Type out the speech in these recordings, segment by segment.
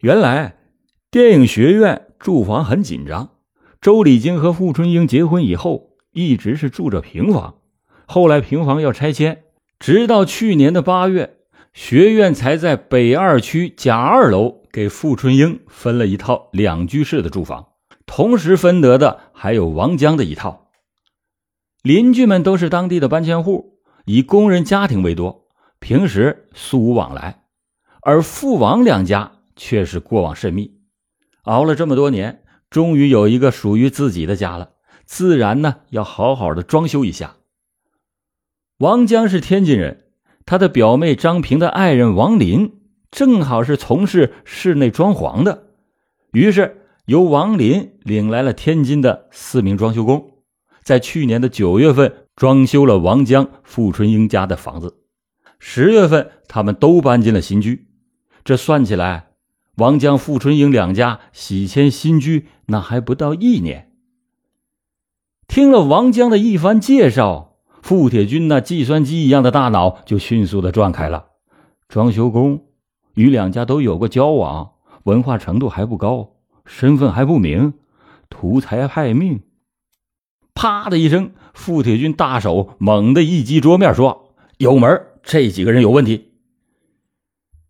原来电影学院住房很紧张，周礼京和傅春英结婚以后一直是住着平房，后来平房要拆迁，直到去年的八月，学院才在北二区甲二楼给傅春英分了一套两居室的住房，同时分得的还有王江的一套。邻居们都是当地的搬迁户，以工人家庭为多，平时素无往来，而傅王两家。却是过往甚密，熬了这么多年，终于有一个属于自己的家了，自然呢要好好的装修一下。王江是天津人，他的表妹张平的爱人王林正好是从事室内装潢的，于是由王林领来了天津的四名装修工，在去年的九月份装修了王江、傅春英家的房子，十月份他们都搬进了新居，这算起来。王江、傅春英两家喜迁新居，那还不到一年。听了王江的一番介绍，傅铁军那计算机一样的大脑就迅速的转开了。装修工与两家都有过交往，文化程度还不高，身份还不明，图财害命。啪的一声，傅铁军大手猛地一击桌面，说：“有门，这几个人有问题。”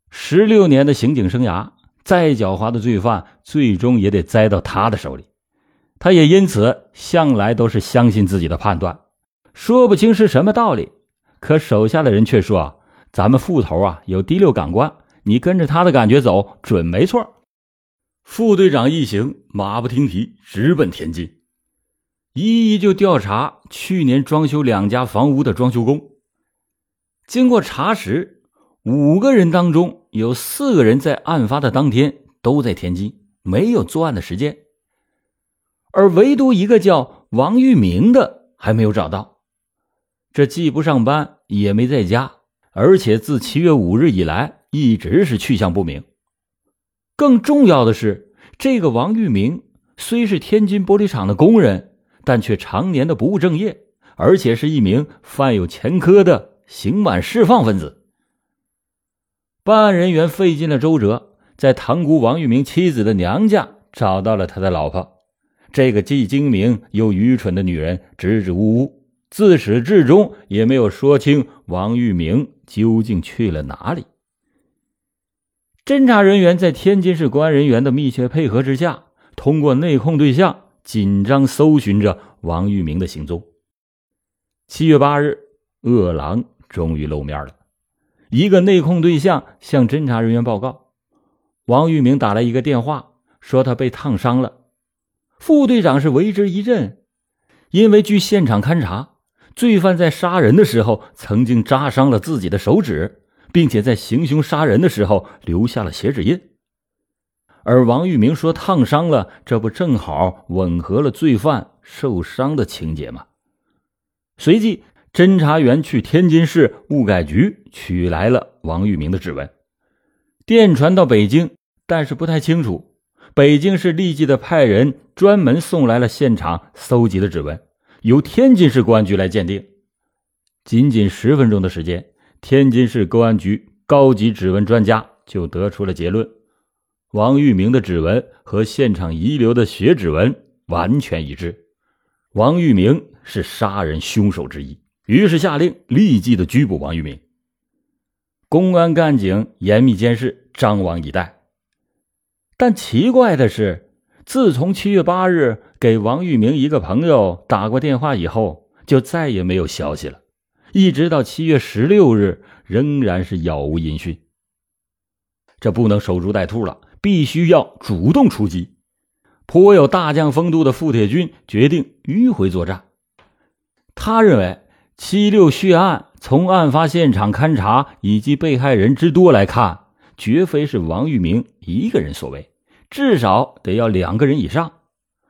十六年的刑警生涯。再狡猾的罪犯，最终也得栽到他的手里。他也因此向来都是相信自己的判断，说不清是什么道理。可手下的人却说：“咱们副头啊，有第六感官，你跟着他的感觉走，准没错。”副队长一行马不停蹄，直奔天津，一一就调查去年装修两家房屋的装修工。经过查实。五个人当中有四个人在案发的当天都在天津，没有作案的时间，而唯独一个叫王玉明的还没有找到。这既不上班，也没在家，而且自七月五日以来一直是去向不明。更重要的是，这个王玉明虽是天津玻璃厂的工人，但却常年的不务正业，而且是一名犯有前科的刑满释放分子。办案人员费尽了周折，在塘沽王玉明妻子的娘家找到了他的老婆。这个既精明又愚蠢的女人支支吾吾，自始至终也没有说清王玉明究竟去了哪里。侦查人员在天津市公安人员的密切配合之下，通过内控对象紧张搜寻着王玉明的行踪。七月八日，恶狼终于露面了。一个内控对象向侦查人员报告，王玉明打来一个电话，说他被烫伤了。副队长是为之一振，因为据现场勘查，罪犯在杀人的时候曾经扎伤了自己的手指，并且在行凶杀人的时候留下了血指印。而王玉明说烫伤了，这不正好吻合了罪犯受伤的情节吗？随即。侦查员去天津市物改局取来了王玉明的指纹，电传到北京，但是不太清楚。北京市立即的派人专门送来了现场搜集的指纹，由天津市公安局来鉴定。仅仅十分钟的时间，天津市公安局高级指纹专家就得出了结论：王玉明的指纹和现场遗留的血指纹完全一致，王玉明是杀人凶手之一。于是下令立即的拘捕王玉明。公安干警严密监视，张望以待。但奇怪的是，自从七月八日给王玉明一个朋友打过电话以后，就再也没有消息了。一直到七月十六日，仍然是杳无音讯。这不能守株待兔了，必须要主动出击。颇有大将风度的傅铁军决定迂回作战。他认为。七六血案从案发现场勘查以及被害人之多来看，绝非是王玉明一个人所为，至少得要两个人以上。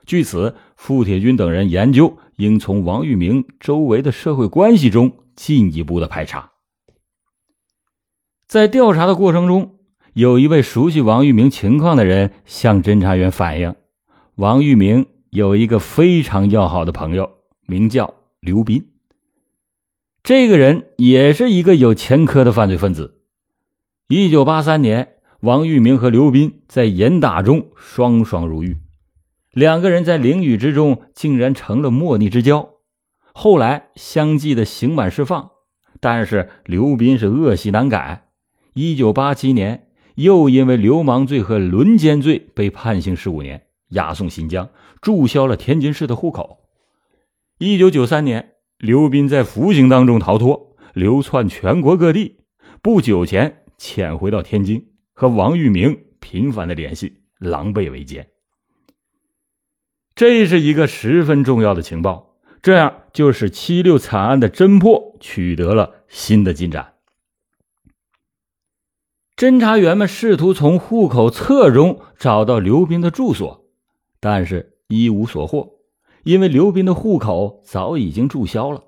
据此，傅铁军等人研究应从王玉明周围的社会关系中进一步的排查。在调查的过程中，有一位熟悉王玉明情况的人向侦查员反映，王玉明有一个非常要好的朋友，名叫刘斌。这个人也是一个有前科的犯罪分子。一九八三年，王玉明和刘斌在严打中双双入狱，两个人在囹圄之中竟然成了莫逆之交。后来相继的刑满释放，但是刘斌是恶习难改。一九八七年，又因为流氓罪和轮奸罪被判刑十五年，押送新疆，注销了天津市的户口。一九九三年，刘斌在服刑当中逃脱，流窜全国各地。不久前潜回到天津，和王玉明频繁的联系，狼狈为奸。这是一个十分重要的情报，这样就使七六惨案的侦破取得了新的进展。侦查员们试图从户口册中找到刘斌的住所，但是一无所获，因为刘斌的户口早已经注销了。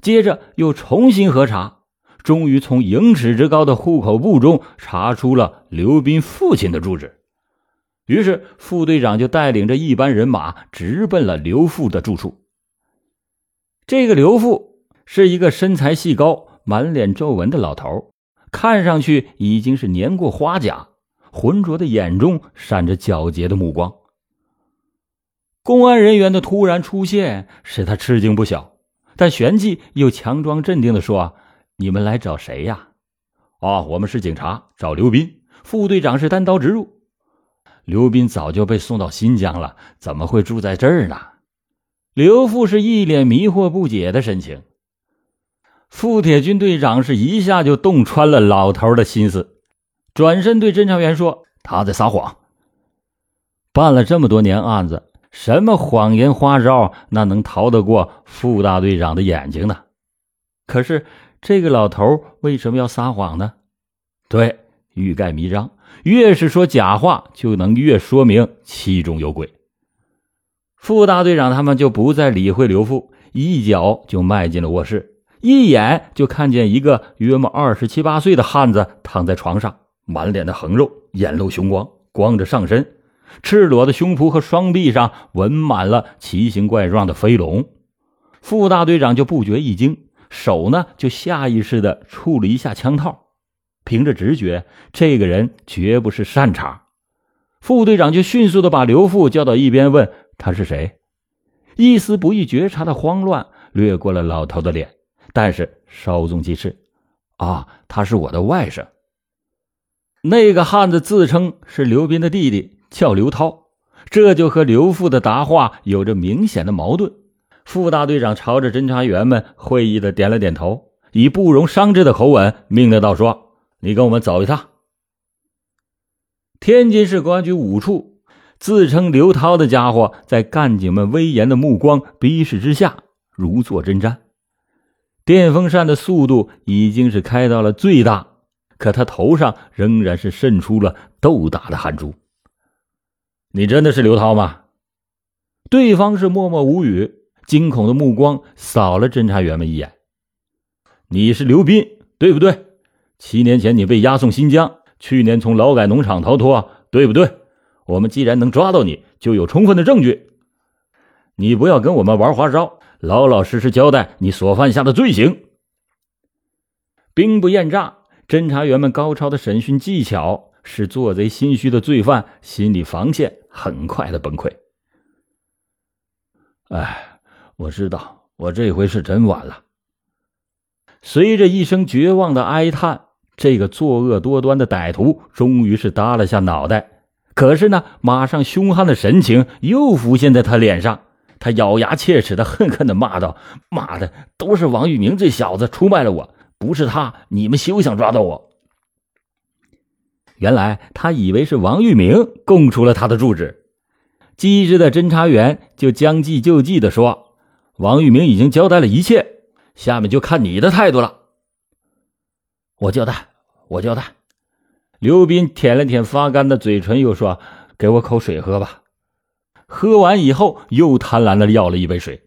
接着又重新核查。终于从盈尺之高的户口簿中查出了刘斌父亲的住址，于是副队长就带领着一班人马直奔了刘父的住处。这个刘父是一个身材细高、满脸皱纹的老头，看上去已经是年过花甲，浑浊的眼中闪着皎洁的目光。公安人员的突然出现使他吃惊不小，但旋即又强装镇定的说。你们来找谁呀？哦，我们是警察，找刘斌。副队长是单刀直入。刘斌早就被送到新疆了，怎么会住在这儿呢？刘副是一脸迷惑不解的神情。付铁军队长是一下就洞穿了老头的心思，转身对侦查员说：“他在撒谎。办了这么多年案子，什么谎言花招，那能逃得过副大队长的眼睛呢？可是。”这个老头为什么要撒谎呢？对，欲盖弥彰，越是说假话，就能越说明其中有鬼。副大队长他们就不再理会刘富，一脚就迈进了卧室，一眼就看见一个约莫二十七八岁的汉子躺在床上，满脸的横肉，眼露凶光，光着上身，赤裸的胸脯和双臂上纹满了奇形怪状的飞龙。副大队长就不觉一惊。手呢，就下意识的触了一下枪套，凭着直觉，这个人绝不是善茬。副队长就迅速的把刘富叫到一边，问他是谁。一丝不易觉察的慌乱掠过了老头的脸，但是稍纵即逝。啊，他是我的外甥。那个汉子自称是刘斌的弟弟，叫刘涛，这就和刘富的答话有着明显的矛盾。副大队长朝着侦查员们会意的点了点头，以不容商榷的口吻命令道：“说，你跟我们走一趟。”天津市公安局五处，自称刘涛的家伙，在干警们威严的目光逼视之下，如坐针毡。电风扇的速度已经是开到了最大，可他头上仍然是渗出了豆大的汗珠。你真的是刘涛吗？对方是默默无语。惊恐的目光扫了侦查员们一眼。你是刘斌，对不对？七年前你被押送新疆，去年从劳改农场逃脱，对不对？我们既然能抓到你，就有充分的证据。你不要跟我们玩花招，老老实实交代你所犯下的罪行。兵不厌诈，侦查员们高超的审讯技巧是做贼心虚的罪犯心理防线很快的崩溃。哎。我知道，我这回是真完了。随着一声绝望的哀叹，这个作恶多端的歹徒终于是耷了下脑袋。可是呢，马上凶悍的神情又浮现在他脸上。他咬牙切齿的恨恨的骂道：“妈的，都是王玉明这小子出卖了我，不是他，你们休想抓到我。”原来他以为是王玉明供出了他的住址。机智的侦查员就将计就计的说。王玉明已经交代了一切，下面就看你的态度了。我交代，我交代。刘斌舔了舔发干的嘴唇，又说：“给我口水喝吧。”喝完以后，又贪婪的要了一杯水。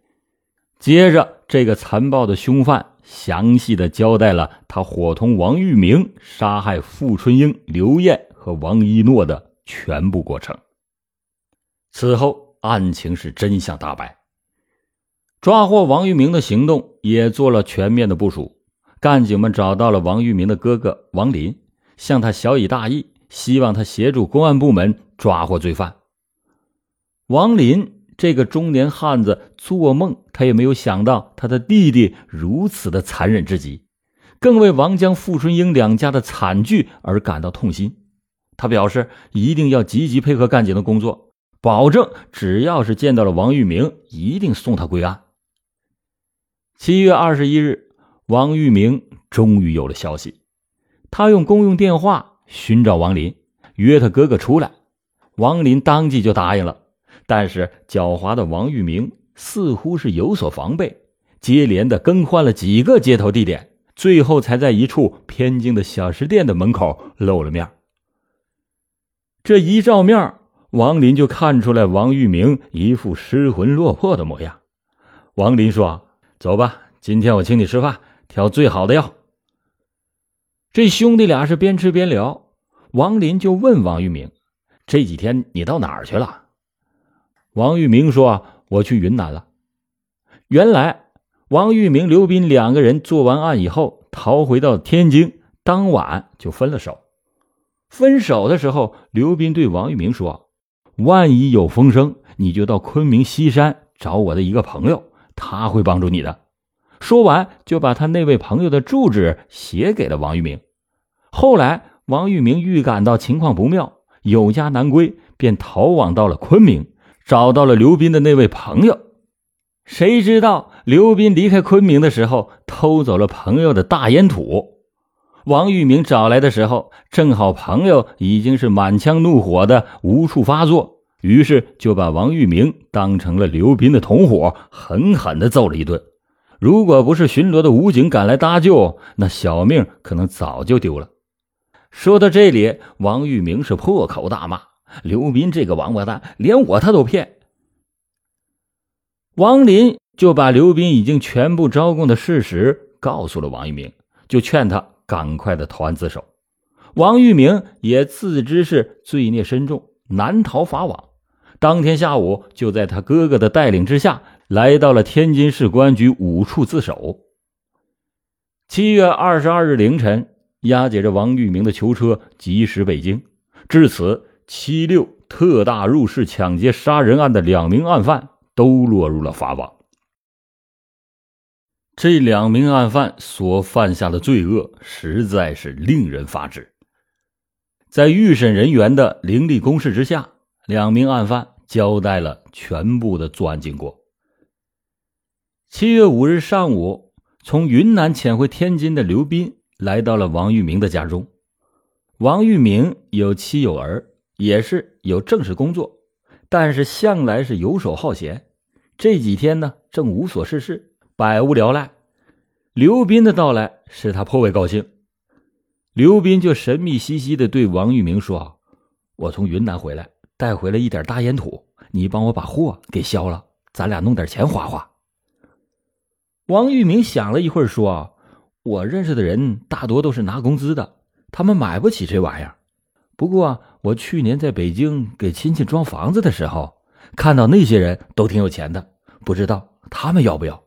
接着，这个残暴的凶犯详细的交代了他伙同王玉明杀害傅春英、刘艳和王一诺的全部过程。此后，案情是真相大白。抓获王玉明的行动也做了全面的部署。干警们找到了王玉明的哥哥王林，向他晓以大义，希望他协助公安部门抓获罪犯。王林这个中年汉子做梦他也没有想到他的弟弟如此的残忍至极，更为王江、傅春英两家的惨剧而感到痛心。他表示一定要积极配合干警的工作，保证只要是见到了王玉明，一定送他归案。七月二十一日，王玉明终于有了消息，他用公用电话寻找王林，约他哥哥出来。王林当即就答应了。但是狡猾的王玉明似乎是有所防备，接连的更换了几个接头地点，最后才在一处偏静的小吃店的门口露了面。这一照面，王林就看出来王玉明一副失魂落魄的模样。王林说：“走吧，今天我请你吃饭，挑最好的药。”这兄弟俩是边吃边聊，王林就问王玉明：“这几天你到哪儿去了？”王玉明说：“我去云南了。”原来，王玉明、刘斌两个人做完案以后，逃回到天津，当晚就分了手。分手的时候，刘斌对王玉明说：“万一有风声，你就到昆明西山找我的一个朋友，他会帮助你的。”说完，就把他那位朋友的住址写给了王玉明。后来，王玉明预感到情况不妙，有家难归，便逃往到了昆明。找到了刘斌的那位朋友，谁知道刘斌离开昆明的时候偷走了朋友的大烟土。王玉明找来的时候，正好朋友已经是满腔怒火的无处发作，于是就把王玉明当成了刘斌的同伙，狠狠的揍了一顿。如果不是巡逻的武警赶来搭救，那小命可能早就丢了。说到这里，王玉明是破口大骂。刘斌这个王八蛋，连我他都骗。王林就把刘斌已经全部招供的事实告诉了王玉明，就劝他赶快的投案自首。王玉明也自知是罪孽深重，难逃法网。当天下午，就在他哥哥的带领之下，来到了天津市公安局五处自首。七月二十二日凌晨，押解着王玉明的囚车疾驶北京，至此。七六特大入室抢劫杀人案的两名案犯都落入了法网。这两名案犯所犯下的罪恶实在是令人发指。在预审人员的凌厉攻势之下，两名案犯交代了全部的作案经过。七月五日上午，从云南潜回天津的刘斌来到了王玉明的家中。王玉明有妻有儿。也是有正式工作，但是向来是游手好闲。这几天呢，正无所事事，百无聊赖。刘斌的到来使他颇为高兴。刘斌就神秘兮兮的对王玉明说：“我从云南回来，带回了一点大烟土，你帮我把货给销了，咱俩弄点钱花花。”王玉明想了一会儿说：“我认识的人大多都是拿工资的，他们买不起这玩意儿。不过……”我去年在北京给亲戚装房子的时候，看到那些人都挺有钱的，不知道他们要不要。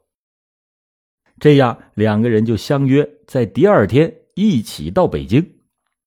这样，两个人就相约在第二天一起到北京。